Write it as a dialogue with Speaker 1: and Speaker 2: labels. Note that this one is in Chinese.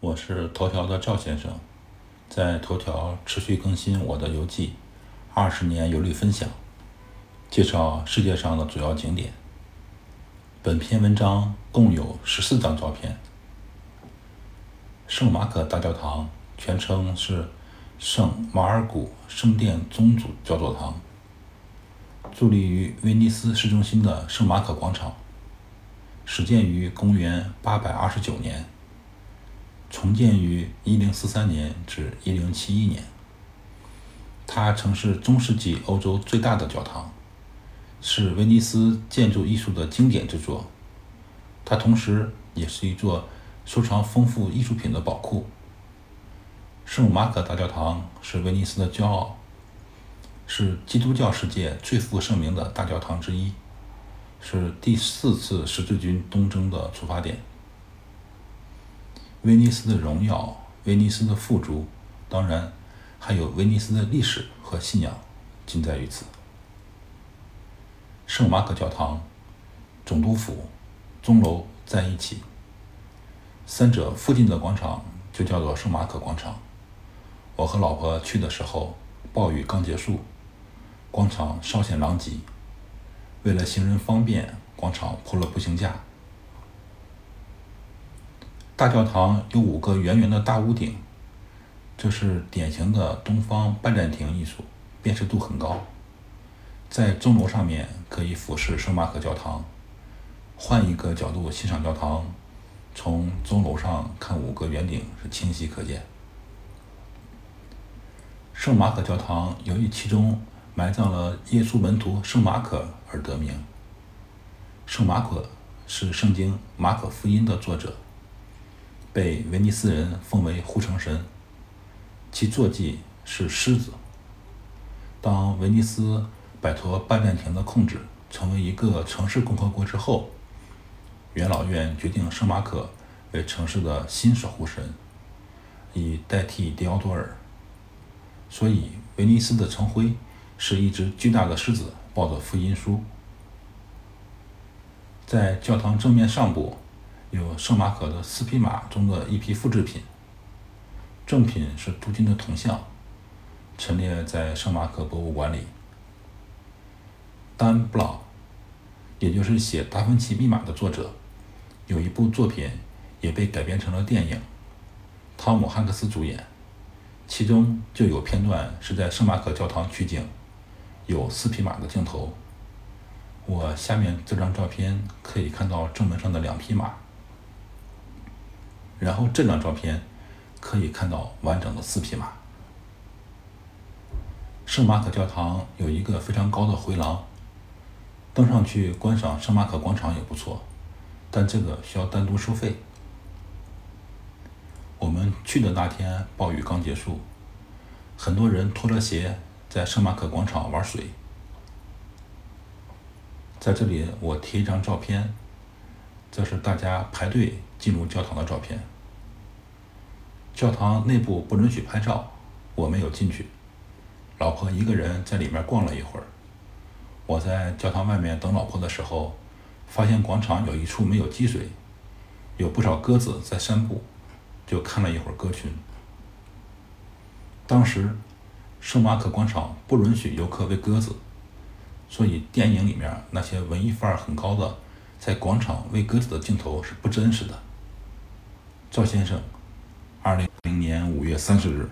Speaker 1: 我是头条的赵先生，在头条持续更新我的游记，二十年游历分享，介绍世界上的主要景点。本篇文章共有十四张照片。圣马可大教堂全称是圣马尔谷圣殿宗主教座堂，伫立于威尼斯市中心的圣马可广场。始建于公元829年，重建于1043年至1071年。它曾是中世纪欧洲最大的教堂，是威尼斯建筑艺术的经典之作。它同时也是一座收藏丰富艺术品的宝库。圣马可大教堂是威尼斯的骄傲，是基督教世界最负盛名的大教堂之一。是第四次十字军东征的出发点。威尼斯的荣耀，威尼斯的富足，当然还有威尼斯的历史和信仰，尽在于此。圣马可教堂、总督府、钟楼在一起，三者附近的广场就叫做圣马可广场。我和老婆去的时候，暴雨刚结束，广场稍显狼藉。为了行人方便，广场铺了步行架。大教堂有五个圆圆的大屋顶，这是典型的东方拜占庭艺术，辨识度很高。在钟楼上面可以俯视圣马可教堂，换一个角度欣赏教堂，从钟楼上看五个圆顶是清晰可见。圣马可教堂由于其中埋葬了耶稣门徒圣马可而得名。圣马可是圣经《马可福音》的作者，被威尼斯人奉为护城神。其坐骑是狮子。当威尼斯摆脱拜占庭的控制，成为一个城市共和国之后，元老院决定圣马可为城市的新守护神，以代替迪奥多尔。所以，威尼斯的城徽。是一只巨大的狮子抱着福音书，在教堂正面上部有圣马可的四匹马中的一匹复制品，正品是镀金的铜像，陈列在圣马可博物馆里。丹·布朗，也就是写《达芬奇密码》的作者，有一部作品也被改编成了电影，汤姆·汉克斯主演，其中就有片段是在圣马可教堂取景。有四匹马的镜头，我下面这张照片可以看到正门上的两匹马，然后这张照片可以看到完整的四匹马。圣马可教堂有一个非常高的回廊，登上去观赏圣马可广场也不错，但这个需要单独收费。我们去的那天暴雨刚结束，很多人脱了鞋。在圣马可广场玩水，在这里我贴一张照片，这是大家排队进入教堂的照片。教堂内部不允许拍照，我没有进去，老婆一个人在里面逛了一会儿。我在教堂外面等老婆的时候，发现广场有一处没有积水，有不少鸽子在散步，就看了一会儿鸽群。当时。圣马可广场不允许游客喂鸽子，所以电影里面那些文艺范儿很高的在广场喂鸽子的镜头是不真实的。赵先生，二零零年五月三十日。